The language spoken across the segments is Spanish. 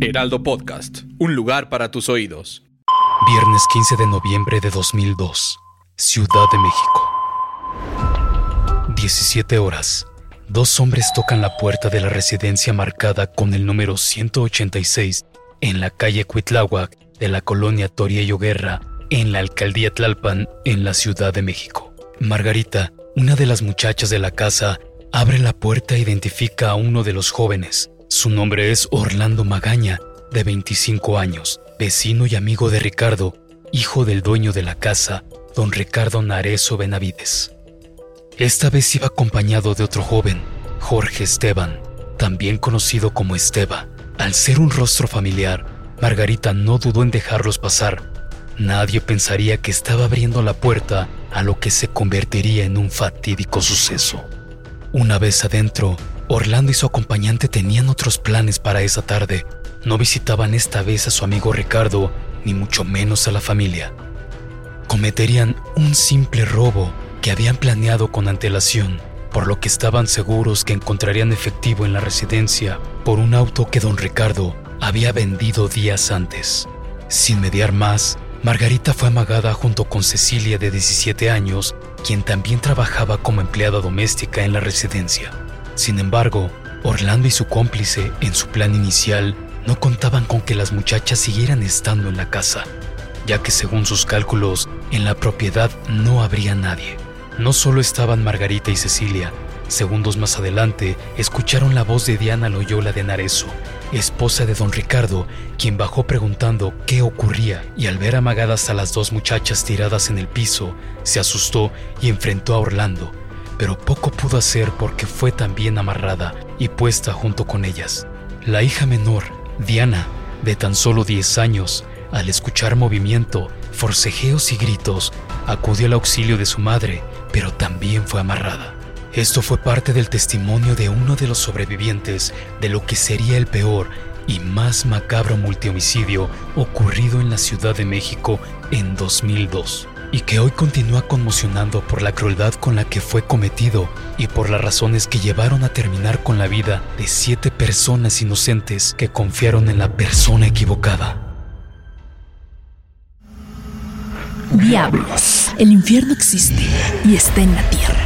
Heraldo Podcast, un lugar para tus oídos. Viernes 15 de noviembre de 2002, Ciudad de México. 17 horas. Dos hombres tocan la puerta de la residencia marcada con el número 186 en la calle Cuitláhuac de la colonia Toriello Guerra, en la alcaldía Tlalpan, en la Ciudad de México. Margarita, una de las muchachas de la casa, abre la puerta e identifica a uno de los jóvenes. Su nombre es Orlando Magaña, de 25 años, vecino y amigo de Ricardo, hijo del dueño de la casa, don Ricardo Narezo Benavides. Esta vez iba acompañado de otro joven, Jorge Esteban, también conocido como Esteba. Al ser un rostro familiar, Margarita no dudó en dejarlos pasar. Nadie pensaría que estaba abriendo la puerta a lo que se convertiría en un fatídico suceso. Una vez adentro, Orlando y su acompañante tenían otros planes para esa tarde. No visitaban esta vez a su amigo Ricardo, ni mucho menos a la familia. Cometerían un simple robo que habían planeado con antelación, por lo que estaban seguros que encontrarían efectivo en la residencia por un auto que don Ricardo había vendido días antes. Sin mediar más, Margarita fue amagada junto con Cecilia de 17 años, quien también trabajaba como empleada doméstica en la residencia. Sin embargo, Orlando y su cómplice, en su plan inicial, no contaban con que las muchachas siguieran estando en la casa, ya que según sus cálculos, en la propiedad no habría nadie. No solo estaban Margarita y Cecilia, segundos más adelante escucharon la voz de Diana Loyola de Narezo, esposa de don Ricardo, quien bajó preguntando qué ocurría y al ver amagadas a las dos muchachas tiradas en el piso, se asustó y enfrentó a Orlando, pero poco pudo hacer porque fue también amarrada y puesta junto con ellas. La hija menor, Diana, de tan solo 10 años, al escuchar movimiento, forcejeos y gritos, acudió al auxilio de su madre, pero también fue amarrada. Esto fue parte del testimonio de uno de los sobrevivientes de lo que sería el peor y más macabro multihomicidio ocurrido en la Ciudad de México en 2002 y que hoy continúa conmocionando por la crueldad con la que fue cometido y por las razones que llevaron a terminar con la vida de siete personas inocentes que confiaron en la persona equivocada. Diablos, el infierno existe y está en la tierra.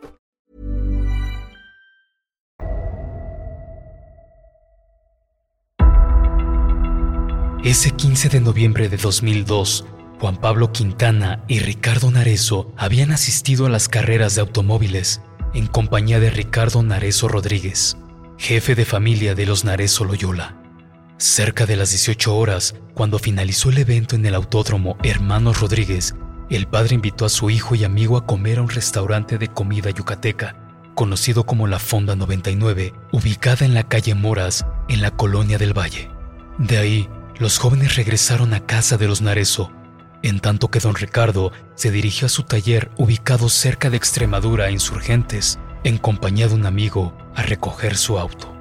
Ese 15 de noviembre de 2002, Juan Pablo Quintana y Ricardo Narezo habían asistido a las carreras de automóviles en compañía de Ricardo Narezo Rodríguez, jefe de familia de los Narezo Loyola. Cerca de las 18 horas, cuando finalizó el evento en el autódromo Hermanos Rodríguez, el padre invitó a su hijo y amigo a comer a un restaurante de comida yucateca, conocido como La Fonda 99, ubicada en la calle Moras, en la colonia del Valle. De ahí, los jóvenes regresaron a casa de los Narezo, en tanto que don Ricardo se dirigió a su taller ubicado cerca de Extremadura e Insurgentes, en compañía de un amigo, a recoger su auto.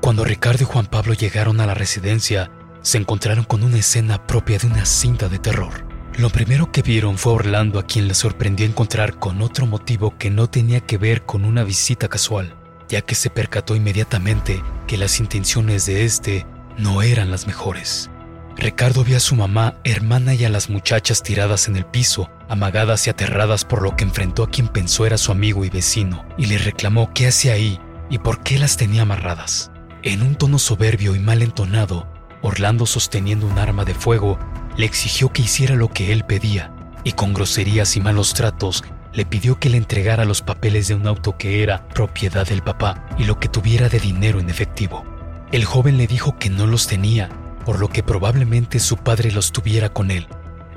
Cuando Ricardo y Juan Pablo llegaron a la residencia, se encontraron con una escena propia de una cinta de terror. Lo primero que vieron fue a Orlando a quien le sorprendió encontrar con otro motivo que no tenía que ver con una visita casual, ya que se percató inmediatamente que las intenciones de este no eran las mejores. Ricardo vio a su mamá, hermana y a las muchachas tiradas en el piso, amagadas y aterradas por lo que enfrentó a quien pensó era su amigo y vecino, y le reclamó qué hacía ahí y por qué las tenía amarradas. En un tono soberbio y mal entonado, Orlando sosteniendo un arma de fuego, le exigió que hiciera lo que él pedía, y con groserías y malos tratos le pidió que le entregara los papeles de un auto que era propiedad del papá y lo que tuviera de dinero en efectivo. El joven le dijo que no los tenía por lo que probablemente su padre los tuviera con él.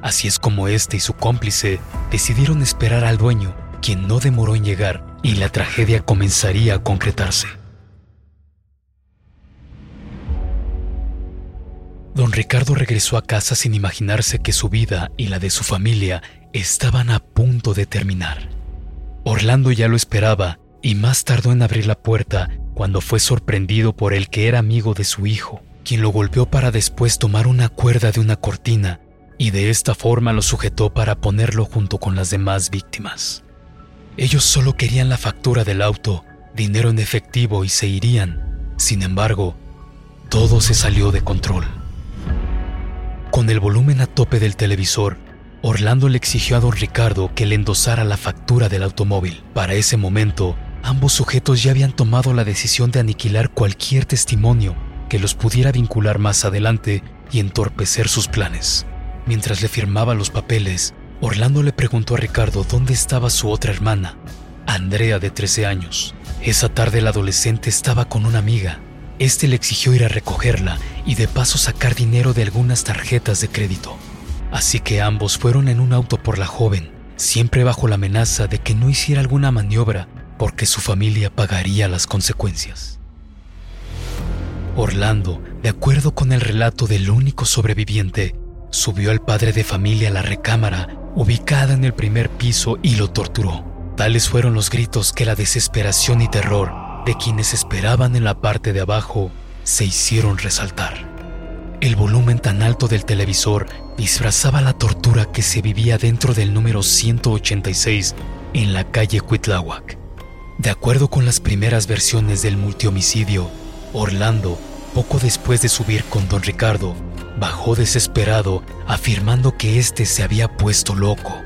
Así es como este y su cómplice decidieron esperar al dueño, quien no demoró en llegar, y la tragedia comenzaría a concretarse. Don Ricardo regresó a casa sin imaginarse que su vida y la de su familia estaban a punto de terminar. Orlando ya lo esperaba y más tardó en abrir la puerta cuando fue sorprendido por el que era amigo de su hijo, quien lo golpeó para después tomar una cuerda de una cortina y de esta forma lo sujetó para ponerlo junto con las demás víctimas. Ellos solo querían la factura del auto, dinero en efectivo y se irían. Sin embargo, todo se salió de control. Con el volumen a tope del televisor, Orlando le exigió a don Ricardo que le endosara la factura del automóvil. Para ese momento, ambos sujetos ya habían tomado la decisión de aniquilar cualquier testimonio que los pudiera vincular más adelante y entorpecer sus planes. Mientras le firmaba los papeles, Orlando le preguntó a Ricardo dónde estaba su otra hermana, Andrea de 13 años. Esa tarde la adolescente estaba con una amiga este le exigió ir a recogerla y de paso sacar dinero de algunas tarjetas de crédito. Así que ambos fueron en un auto por la joven, siempre bajo la amenaza de que no hiciera alguna maniobra porque su familia pagaría las consecuencias. Orlando, de acuerdo con el relato del único sobreviviente, subió al padre de familia a la recámara ubicada en el primer piso y lo torturó. Tales fueron los gritos que la desesperación y terror de quienes esperaban en la parte de abajo se hicieron resaltar. El volumen tan alto del televisor disfrazaba la tortura que se vivía dentro del número 186 en la calle Cuitláhuac. De acuerdo con las primeras versiones del multihomicidio, Orlando, poco después de subir con don Ricardo, bajó desesperado afirmando que éste se había puesto loco.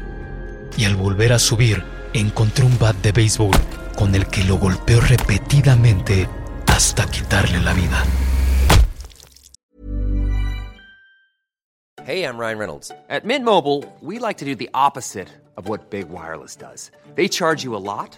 Y al volver a subir, encontró un bat de béisbol con el que lo golpeó repetidamente hasta quitarle la vida. Hey, I'm Ryan Reynolds. At Mint Mobile, we like to do the opposite of what Big Wireless does. They charge you a lot,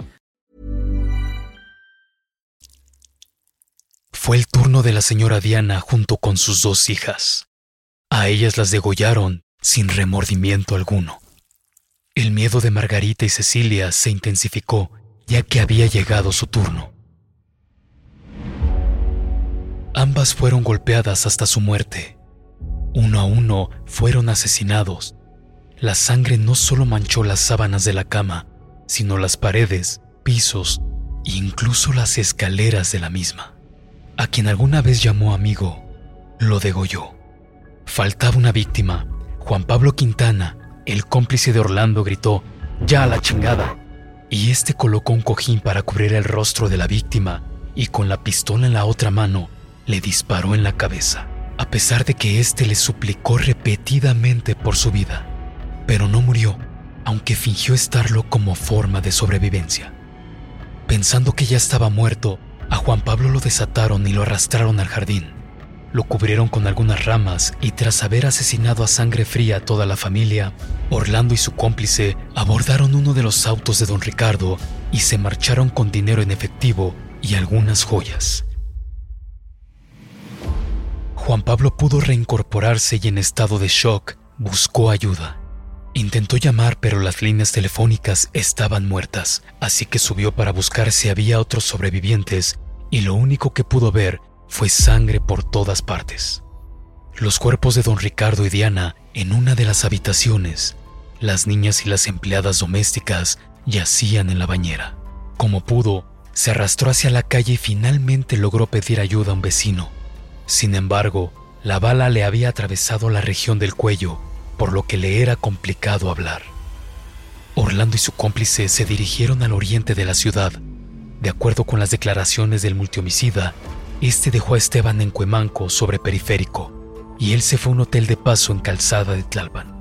Fue el turno de la señora Diana junto con sus dos hijas. A ellas las degollaron sin remordimiento alguno. El miedo de Margarita y Cecilia se intensificó ya que había llegado su turno. Ambas fueron golpeadas hasta su muerte. Uno a uno fueron asesinados. La sangre no solo manchó las sábanas de la cama, sino las paredes, pisos e incluso las escaleras de la misma. A quien alguna vez llamó amigo, lo degolló. Faltaba una víctima. Juan Pablo Quintana, el cómplice de Orlando, gritó, ¡Ya a la chingada! Y este colocó un cojín para cubrir el rostro de la víctima y con la pistola en la otra mano le disparó en la cabeza, a pesar de que éste le suplicó repetidamente por su vida. Pero no murió, aunque fingió estarlo como forma de sobrevivencia. Pensando que ya estaba muerto, a Juan Pablo lo desataron y lo arrastraron al jardín. Lo cubrieron con algunas ramas y tras haber asesinado a sangre fría a toda la familia, Orlando y su cómplice abordaron uno de los autos de don Ricardo y se marcharon con dinero en efectivo y algunas joyas. Juan Pablo pudo reincorporarse y en estado de shock buscó ayuda. Intentó llamar pero las líneas telefónicas estaban muertas, así que subió para buscar si había otros sobrevivientes y lo único que pudo ver fue sangre por todas partes. Los cuerpos de don Ricardo y Diana en una de las habitaciones, las niñas y las empleadas domésticas yacían en la bañera. Como pudo, se arrastró hacia la calle y finalmente logró pedir ayuda a un vecino. Sin embargo, la bala le había atravesado la región del cuello, por lo que le era complicado hablar. Orlando y su cómplice se dirigieron al oriente de la ciudad. De acuerdo con las declaraciones del multihomicida, este dejó a Esteban en Cuemanco sobre periférico y él se fue a un hotel de paso en Calzada de Tlalpan.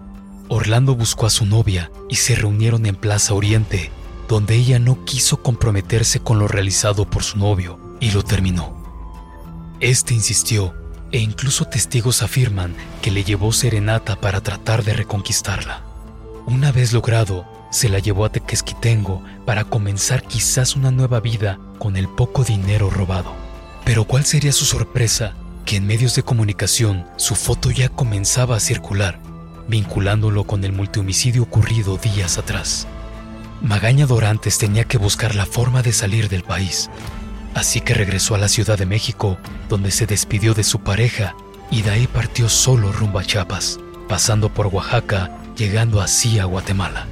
Orlando buscó a su novia y se reunieron en Plaza Oriente, donde ella no quiso comprometerse con lo realizado por su novio y lo terminó. Este insistió e incluso testigos afirman que le llevó serenata para tratar de reconquistarla. Una vez logrado, se la llevó a Tequesquitengo para comenzar quizás una nueva vida con el poco dinero robado. Pero ¿cuál sería su sorpresa? Que en medios de comunicación su foto ya comenzaba a circular, vinculándolo con el multihomicidio ocurrido días atrás. Magaña Dorantes tenía que buscar la forma de salir del país, así que regresó a la Ciudad de México, donde se despidió de su pareja y de ahí partió solo rumbo a Chiapas, pasando por Oaxaca, llegando así a Guatemala.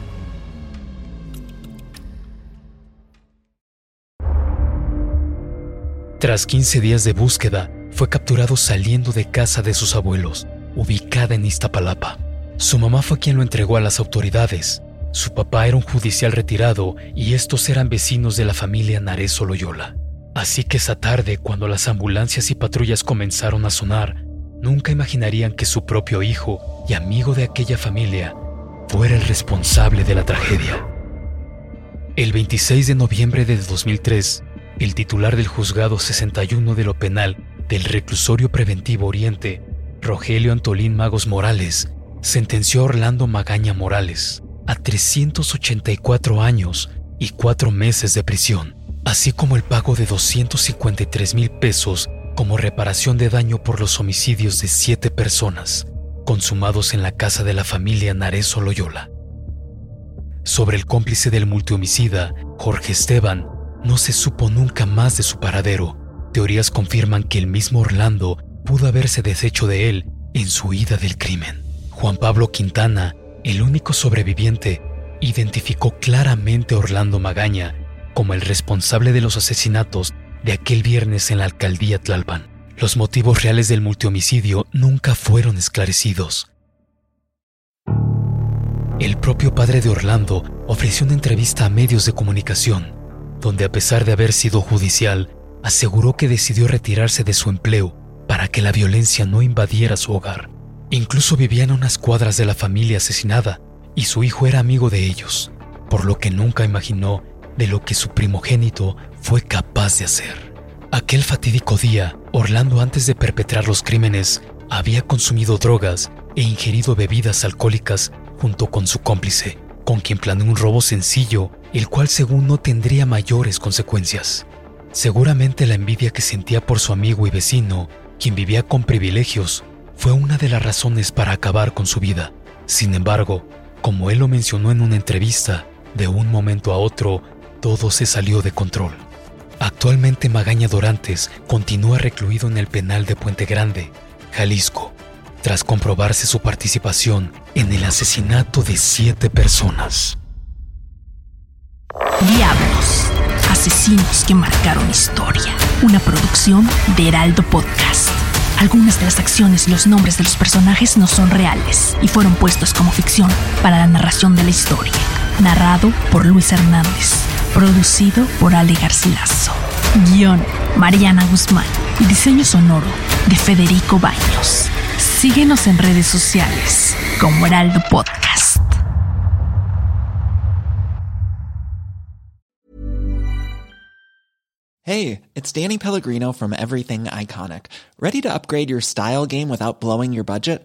Tras 15 días de búsqueda, fue capturado saliendo de casa de sus abuelos, ubicada en Iztapalapa. Su mamá fue quien lo entregó a las autoridades. Su papá era un judicial retirado y estos eran vecinos de la familia Narezo Loyola. Así que esa tarde, cuando las ambulancias y patrullas comenzaron a sonar, nunca imaginarían que su propio hijo y amigo de aquella familia fuera el responsable de la tragedia. El 26 de noviembre de 2003, el titular del juzgado 61 de lo penal del reclusorio preventivo Oriente, Rogelio Antolín Magos Morales, sentenció a Orlando Magaña Morales a 384 años y cuatro meses de prisión, así como el pago de 253 mil pesos como reparación de daño por los homicidios de siete personas consumados en la casa de la familia Narezo Loyola. Sobre el cómplice del multihomicida, Jorge Esteban, no se supo nunca más de su paradero. Teorías confirman que el mismo Orlando pudo haberse deshecho de él en su huida del crimen. Juan Pablo Quintana, el único sobreviviente, identificó claramente a Orlando Magaña como el responsable de los asesinatos de aquel viernes en la alcaldía Tlalpan. Los motivos reales del multihomicidio nunca fueron esclarecidos. El propio padre de Orlando ofreció una entrevista a medios de comunicación donde a pesar de haber sido judicial, aseguró que decidió retirarse de su empleo para que la violencia no invadiera su hogar. Incluso vivía en unas cuadras de la familia asesinada y su hijo era amigo de ellos, por lo que nunca imaginó de lo que su primogénito fue capaz de hacer. Aquel fatídico día, Orlando antes de perpetrar los crímenes había consumido drogas e ingerido bebidas alcohólicas junto con su cómplice, con quien planeó un robo sencillo el cual según no tendría mayores consecuencias. Seguramente la envidia que sentía por su amigo y vecino, quien vivía con privilegios, fue una de las razones para acabar con su vida. Sin embargo, como él lo mencionó en una entrevista, de un momento a otro, todo se salió de control. Actualmente Magaña Dorantes continúa recluido en el penal de Puente Grande, Jalisco, tras comprobarse su participación en el asesinato de siete personas. Diablos, asesinos que marcaron historia. Una producción de Heraldo Podcast. Algunas de las acciones y los nombres de los personajes no son reales y fueron puestos como ficción para la narración de la historia. Narrado por Luis Hernández. Producido por Ale Garcilaso. Guión, Mariana Guzmán. Y diseño sonoro de Federico Baños. Síguenos en redes sociales como Heraldo Podcast. Hey, it's Danny Pellegrino from Everything Iconic. Ready to upgrade your style game without blowing your budget?